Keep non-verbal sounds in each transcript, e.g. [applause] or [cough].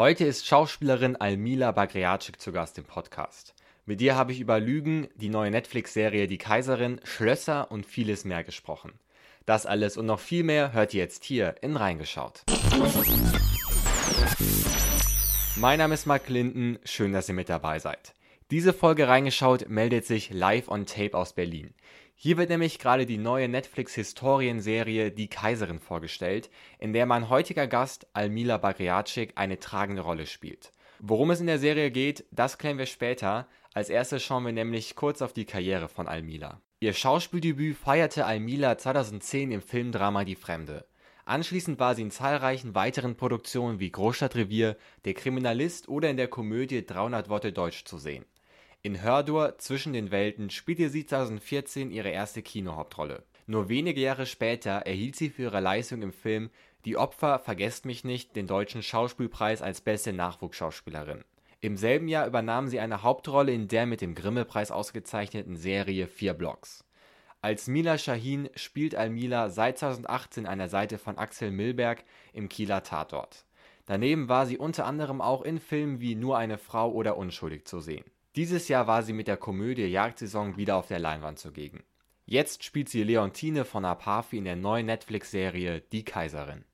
Heute ist Schauspielerin Almila Bagriacic zu Gast im Podcast. Mit dir habe ich über Lügen, die neue Netflix-Serie Die Kaiserin, Schlösser und vieles mehr gesprochen. Das alles und noch viel mehr hört ihr jetzt hier in Reingeschaut. Mein Name ist Mark Linden, schön, dass ihr mit dabei seid. Diese Folge Reingeschaut meldet sich live on tape aus Berlin. Hier wird nämlich gerade die neue Netflix-Historienserie Die Kaiserin vorgestellt, in der mein heutiger Gast Almila Bagriacic eine tragende Rolle spielt. Worum es in der Serie geht, das klären wir später. Als erstes schauen wir nämlich kurz auf die Karriere von Almila. Ihr Schauspieldebüt feierte Almila 2010 im Filmdrama Die Fremde. Anschließend war sie in zahlreichen weiteren Produktionen wie Großstadtrevier, Der Kriminalist oder in der Komödie 300 Worte Deutsch zu sehen. In Hördur Zwischen den Welten spielte sie 2014 ihre erste Kinohauptrolle. Nur wenige Jahre später erhielt sie für ihre Leistung im Film Die Opfer vergesst mich nicht den Deutschen Schauspielpreis als beste Nachwuchsschauspielerin. Im selben Jahr übernahm sie eine Hauptrolle in der mit dem Grimme-Preis ausgezeichneten Serie Vier Blocks. Als Mila Shahin spielt Almila seit 2018 an der Seite von Axel Milberg im Kieler Tatort. Daneben war sie unter anderem auch in Filmen wie Nur eine Frau oder Unschuldig zu sehen dieses Jahr war sie mit der Komödie Jagdsaison wieder auf der Leinwand zugegen. Jetzt spielt sie Leontine von Apafi in der neuen Netflix-Serie Die Kaiserin.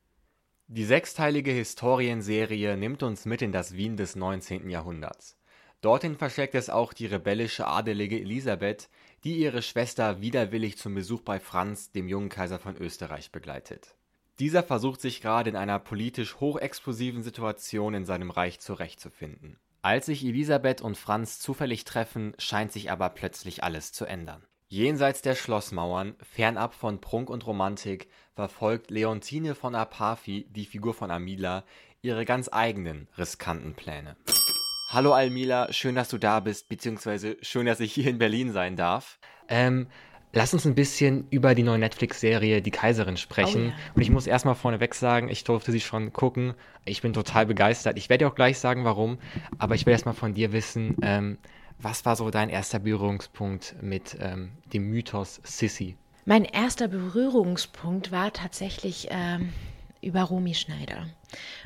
Die sechsteilige Historienserie nimmt uns mit in das Wien des 19. Jahrhunderts. Dorthin verschlägt es auch die rebellische Adelige Elisabeth, die ihre Schwester widerwillig zum Besuch bei Franz, dem jungen Kaiser von Österreich, begleitet. Dieser versucht sich gerade in einer politisch hochexplosiven Situation in seinem Reich zurechtzufinden. Als sich Elisabeth und Franz zufällig treffen, scheint sich aber plötzlich alles zu ändern. Jenseits der Schlossmauern, fernab von Prunk und Romantik, verfolgt Leontine von Apafi, die Figur von Amila, ihre ganz eigenen riskanten Pläne. Hallo Almila, schön, dass du da bist, beziehungsweise schön, dass ich hier in Berlin sein darf. Ähm, Lass uns ein bisschen über die neue Netflix-Serie Die Kaiserin sprechen. Oh, ja. Und ich muss erstmal vorneweg sagen, ich durfte sie schon gucken. Ich bin total begeistert. Ich werde dir auch gleich sagen, warum. Aber ich will erstmal von dir wissen, ähm, was war so dein erster Berührungspunkt mit ähm, dem Mythos Sissy? Mein erster Berührungspunkt war tatsächlich ähm, über Romy Schneider.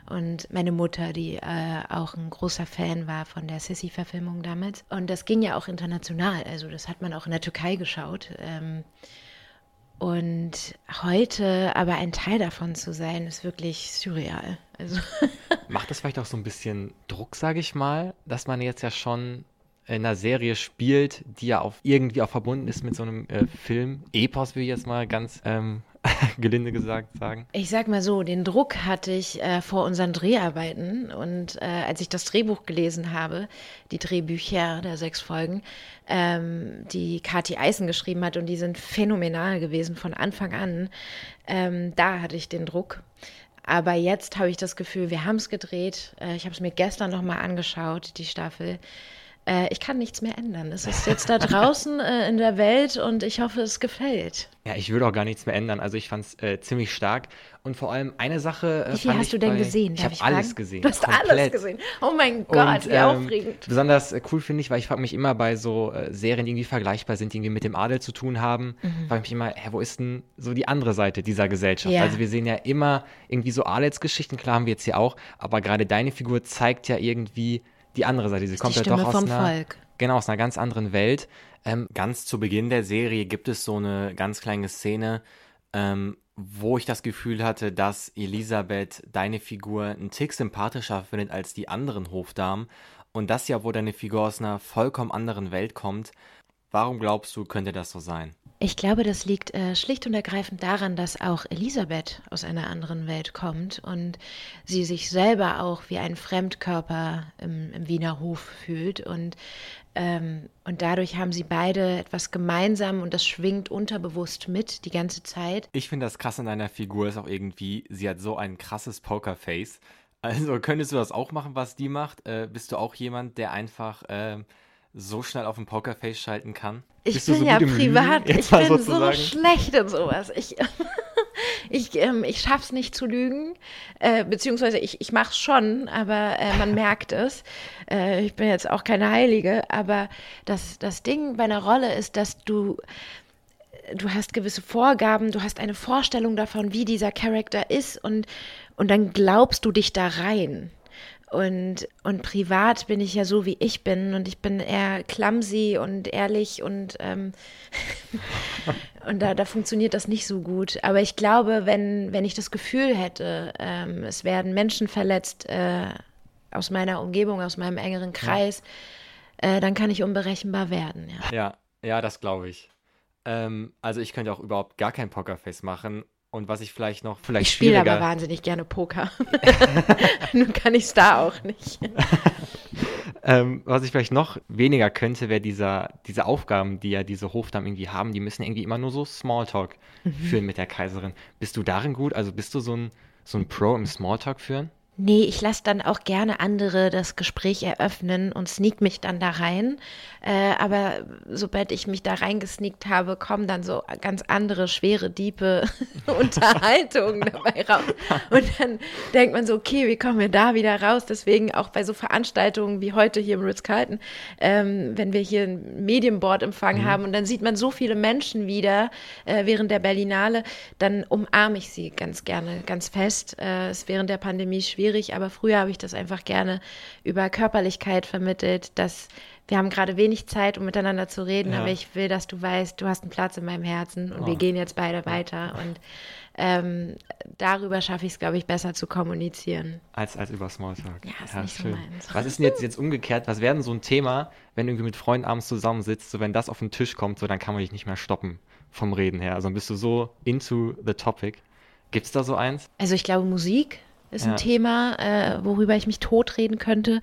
Und meine Mutter, die äh, auch ein großer Fan war von der Sissy-Verfilmung damit. Und das ging ja auch international. Also das hat man auch in der Türkei geschaut. Ähm, und heute aber ein Teil davon zu sein, ist wirklich surreal. Also [laughs] Macht das vielleicht auch so ein bisschen Druck, sage ich mal, dass man jetzt ja schon in einer Serie spielt, die ja auch irgendwie auch verbunden ist mit so einem äh, Film. Epos will ich jetzt mal ganz ähm, [laughs] gelinde gesagt sagen. Ich sag mal so, den Druck hatte ich äh, vor unseren Dreharbeiten und äh, als ich das Drehbuch gelesen habe, die Drehbücher der sechs Folgen, ähm, die Kathi Eisen geschrieben hat und die sind phänomenal gewesen von Anfang an, ähm, da hatte ich den Druck. Aber jetzt habe ich das Gefühl, wir haben es gedreht. Äh, ich habe es mir gestern nochmal angeschaut, die Staffel äh, ich kann nichts mehr ändern. Es ist jetzt da draußen [laughs] äh, in der Welt und ich hoffe, es gefällt. Ja, ich würde auch gar nichts mehr ändern. Also ich fand es äh, ziemlich stark. Und vor allem eine Sache. Äh, Wie viel hast du denn bei, gesehen? Ich habe alles gesehen. Du hast komplett. alles gesehen. Oh mein Gott, und, wie ähm, aufregend. Besonders äh, cool finde ich, weil ich frage mich immer bei so äh, Serien, die irgendwie vergleichbar sind, die irgendwie mit dem Adel zu tun haben, mhm. frage ich mich immer, hä, wo ist denn so die andere Seite dieser Gesellschaft? Ja. Also wir sehen ja immer irgendwie so Adelsgeschichten, klar haben wir jetzt hier auch, aber gerade deine Figur zeigt ja irgendwie die andere Seite. Sie kommt ja doch aus einer, Volk. genau aus einer ganz anderen Welt. Ähm, ganz zu Beginn der Serie gibt es so eine ganz kleine Szene, ähm, wo ich das Gefühl hatte, dass Elisabeth deine Figur einen Tick sympathischer findet als die anderen Hofdamen. Und das ja, wo deine Figur aus einer vollkommen anderen Welt kommt. Warum glaubst du, könnte das so sein? Ich glaube, das liegt äh, schlicht und ergreifend daran, dass auch Elisabeth aus einer anderen Welt kommt und sie sich selber auch wie ein Fremdkörper im, im Wiener Hof fühlt. Und, ähm, und dadurch haben sie beide etwas gemeinsam und das schwingt unterbewusst mit die ganze Zeit. Ich finde das krass an deiner Figur ist auch irgendwie, sie hat so ein krasses Pokerface. Also könntest du das auch machen, was die macht? Äh, bist du auch jemand, der einfach. Äh, so schnell auf dem Pokerface schalten kann? Ich Bist bin so ja privat, ich bin sozusagen? so schlecht in sowas. Ich, [laughs] ich, ähm, ich schaff's nicht zu lügen, äh, beziehungsweise ich, ich mach's schon, aber äh, man merkt es. Äh, ich bin jetzt auch keine Heilige, aber das, das Ding bei einer Rolle ist, dass du du hast gewisse Vorgaben, du hast eine Vorstellung davon, wie dieser Charakter ist und, und dann glaubst du dich da rein. Und, und privat bin ich ja so, wie ich bin. Und ich bin eher clumsy und ehrlich und, ähm, [laughs] und da, da funktioniert das nicht so gut. Aber ich glaube, wenn, wenn ich das Gefühl hätte, ähm, es werden Menschen verletzt äh, aus meiner Umgebung, aus meinem engeren Kreis, ja. äh, dann kann ich unberechenbar werden. Ja, ja, ja das glaube ich. Ähm, also ich könnte auch überhaupt gar kein Pokerface machen und was ich vielleicht noch, vielleicht Ich spiele aber wahnsinnig gerne Poker. [laughs] Nun kann ich es da auch nicht. [laughs] ähm, was ich vielleicht noch weniger könnte, wäre dieser, diese Aufgaben, die ja diese Hofdamen irgendwie haben, die müssen irgendwie immer nur so Smalltalk mhm. führen mit der Kaiserin. Bist du darin gut? Also bist du so ein, so ein Pro im Smalltalk führen? Nee, ich lasse dann auch gerne andere das Gespräch eröffnen und sneak mich dann da rein. Äh, aber sobald ich mich da reingesneakt habe, kommen dann so ganz andere, schwere, diepe [laughs] Unterhaltungen dabei raus. Und dann denkt man so, okay, wie kommen wir da wieder raus? Deswegen auch bei so Veranstaltungen wie heute hier im Ritz-Carlton, ähm, wenn wir hier ein Medienboard-Empfang mhm. haben und dann sieht man so viele Menschen wieder äh, während der Berlinale, dann umarme ich sie ganz gerne, ganz fest. Äh, ist während der Pandemie schwierig schwierig, aber früher habe ich das einfach gerne über Körperlichkeit vermittelt, dass wir haben gerade wenig Zeit, um miteinander zu reden, ja. aber ich will, dass du weißt, du hast einen Platz in meinem Herzen und oh. wir gehen jetzt beide weiter. Und ähm, darüber schaffe ich es, glaube ich, besser zu kommunizieren. Als, als über Smalltalk. Ja, ist ja, nicht schön. so meins. Was ist denn jetzt, jetzt umgekehrt? Was wäre denn so ein Thema, wenn du irgendwie mit Freunden abends zusammensitzt, so wenn das auf den Tisch kommt, so dann kann man dich nicht mehr stoppen vom Reden her. Also dann bist du so into the topic. Gibt es da so eins? Also ich glaube Musik ist ja. ein Thema, äh, worüber ich mich totreden könnte.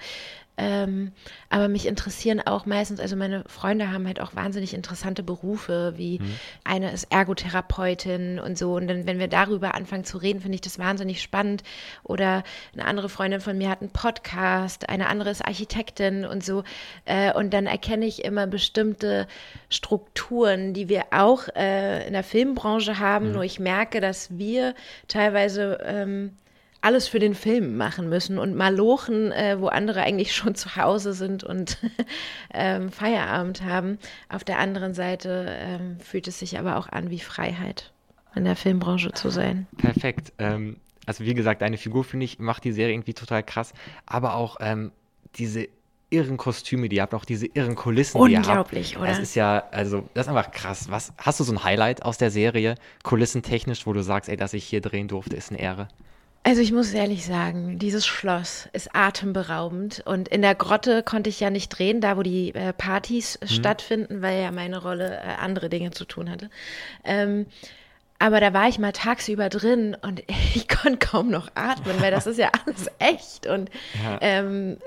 Ähm, aber mich interessieren auch meistens, also meine Freunde haben halt auch wahnsinnig interessante Berufe, wie mhm. eine ist Ergotherapeutin und so. Und dann, wenn wir darüber anfangen zu reden, finde ich das wahnsinnig spannend. Oder eine andere Freundin von mir hat einen Podcast, eine andere ist Architektin und so. Äh, und dann erkenne ich immer bestimmte Strukturen, die wir auch äh, in der Filmbranche haben. Mhm. Nur ich merke, dass wir teilweise ähm, alles für den Film machen müssen und malochen, äh, wo andere eigentlich schon zu Hause sind und [laughs] ähm, Feierabend haben. Auf der anderen Seite ähm, fühlt es sich aber auch an wie Freiheit, in der Filmbranche zu sein. Perfekt. Ähm, also wie gesagt, deine Figur, finde ich, macht die Serie irgendwie total krass, aber auch ähm, diese irren Kostüme, die ihr habt, auch diese irren Kulissen, die ihr habt. Unglaublich, oder? Das ist ja, also, das ist einfach krass. Was, hast du so ein Highlight aus der Serie, kulissentechnisch, wo du sagst, ey, dass ich hier drehen durfte, ist eine Ehre? Also ich muss ehrlich sagen, dieses Schloss ist atemberaubend und in der Grotte konnte ich ja nicht drehen, da wo die äh, Partys mhm. stattfinden, weil ja meine Rolle äh, andere Dinge zu tun hatte. Ähm, aber da war ich mal tagsüber drin und [laughs] ich konnte kaum noch atmen, weil das ist ja alles echt. Und ja. ähm,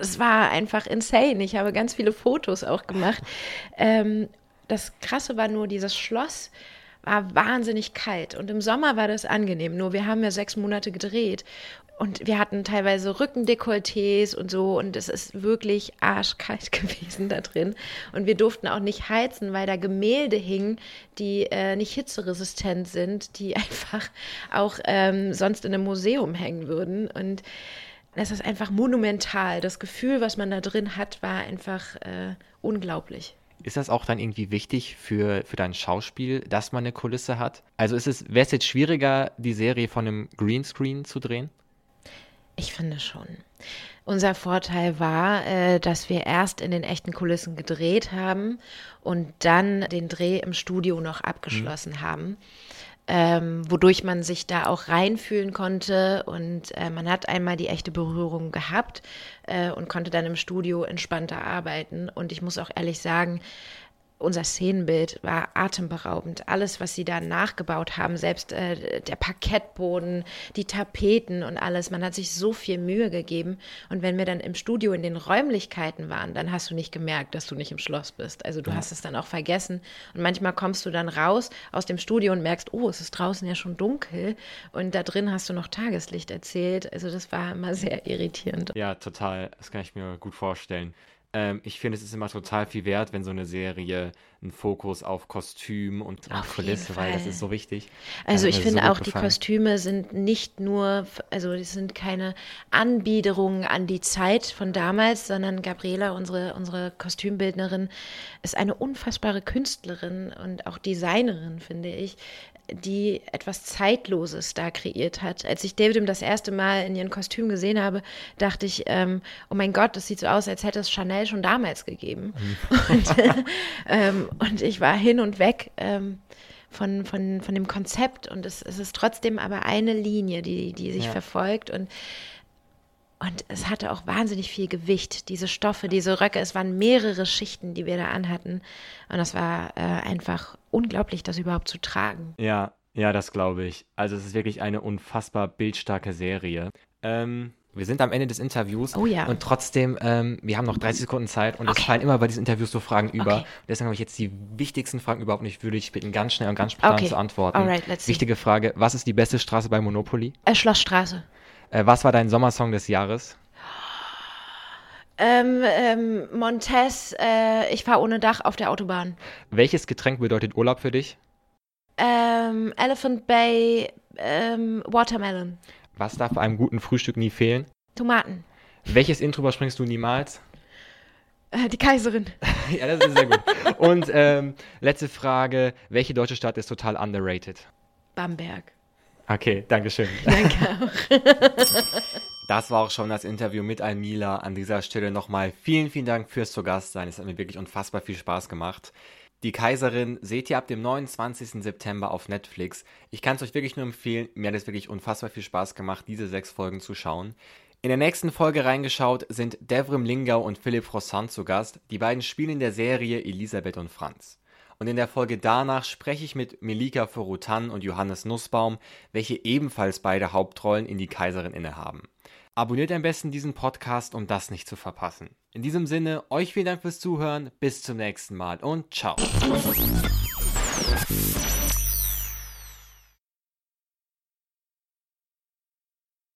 das war einfach insane. Ich habe ganz viele Fotos auch gemacht. Ähm, das Krasse war nur dieses Schloss war wahnsinnig kalt und im Sommer war das angenehm. Nur wir haben ja sechs Monate gedreht und wir hatten teilweise Rückendekolletés und so und es ist wirklich arschkalt [laughs] gewesen da drin. Und wir durften auch nicht heizen, weil da Gemälde hingen, die äh, nicht hitzeresistent sind, die [laughs] einfach auch ähm, sonst in einem Museum hängen würden. Und es ist einfach monumental. Das Gefühl, was man da drin hat, war einfach äh, unglaublich. Ist das auch dann irgendwie wichtig für, für dein Schauspiel, dass man eine Kulisse hat? Also ist es, wäre es jetzt schwieriger, die Serie von einem Greenscreen zu drehen? Ich finde schon. Unser Vorteil war, äh, dass wir erst in den echten Kulissen gedreht haben und dann den Dreh im Studio noch abgeschlossen mhm. haben ähm, wodurch man sich da auch reinfühlen konnte und äh, man hat einmal die echte Berührung gehabt äh, und konnte dann im Studio entspannter arbeiten. Und ich muss auch ehrlich sagen, unser Szenenbild war atemberaubend. Alles, was sie da nachgebaut haben, selbst äh, der Parkettboden, die Tapeten und alles, man hat sich so viel Mühe gegeben. Und wenn wir dann im Studio in den Räumlichkeiten waren, dann hast du nicht gemerkt, dass du nicht im Schloss bist. Also du ja. hast es dann auch vergessen. Und manchmal kommst du dann raus aus dem Studio und merkst, oh, es ist draußen ja schon dunkel. Und da drin hast du noch Tageslicht erzählt. Also das war immer sehr irritierend. Ja, total. Das kann ich mir gut vorstellen. Ähm, ich finde, es ist immer total viel wert, wenn so eine Serie einen Fokus auf Kostüm und, und Kulisse, weil das ist so wichtig. Also ich finde so auch, die Kostüme sind nicht nur, also es sind keine Anbiederungen an die Zeit von damals, sondern Gabriela, unsere, unsere Kostümbildnerin, ist eine unfassbare Künstlerin und auch Designerin, finde ich. Die etwas Zeitloses da kreiert hat. Als ich David das erste Mal in ihrem Kostüm gesehen habe, dachte ich, ähm, oh mein Gott, das sieht so aus, als hätte es Chanel schon damals gegeben. Und, äh, [laughs] ähm, und, ich war hin und weg ähm, von, von, von dem Konzept und es, es, ist trotzdem aber eine Linie, die, die sich ja. verfolgt und und es hatte auch wahnsinnig viel Gewicht, diese Stoffe, diese Röcke. Es waren mehrere Schichten, die wir da anhatten. Und es war äh, einfach unglaublich, das überhaupt zu tragen. Ja, ja, das glaube ich. Also es ist wirklich eine unfassbar bildstarke Serie. Ähm, wir sind am Ende des Interviews. Oh ja. Und trotzdem, ähm, wir haben noch 30 Sekunden Zeit und okay. es fallen immer bei diesen Interviews so Fragen über. Okay. Deswegen habe ich jetzt die wichtigsten Fragen überhaupt nicht würde ich bitten, ganz schnell und ganz spontan okay. zu antworten. Alright, let's Wichtige Frage: Was ist die beste Straße bei Monopoly? Äh, Schlossstraße. Äh, was war dein Sommersong des Jahres? Ähm, ähm, Montes, äh, ich fahre ohne Dach auf der Autobahn. Welches Getränk bedeutet Urlaub für dich? Ähm, Elephant Bay, ähm, Watermelon. Was darf bei einem guten Frühstück nie fehlen? Tomaten. Welches Intro überspringst du niemals? Äh, die Kaiserin. [laughs] ja, das ist sehr gut. Und ähm, letzte Frage: Welche deutsche Stadt ist total underrated? Bamberg. Okay, danke schön. [laughs] Danke auch. [laughs] Das war auch schon das Interview mit Almila. An dieser Stelle nochmal vielen, vielen Dank fürs zu Gast sein. Es hat mir wirklich unfassbar viel Spaß gemacht. Die Kaiserin seht ihr ab dem 29. September auf Netflix. Ich kann es euch wirklich nur empfehlen. Mir hat es wirklich unfassbar viel Spaß gemacht, diese sechs Folgen zu schauen. In der nächsten Folge reingeschaut sind Devrim Lingau und Philipp Rossant zu Gast. Die beiden spielen in der Serie Elisabeth und Franz. Und in der Folge danach spreche ich mit Melika Forutan und Johannes Nussbaum, welche ebenfalls beide Hauptrollen in Die Kaiserin innehaben. Abonniert am besten diesen Podcast, um das nicht zu verpassen. In diesem Sinne, euch vielen Dank fürs Zuhören, bis zum nächsten Mal und ciao.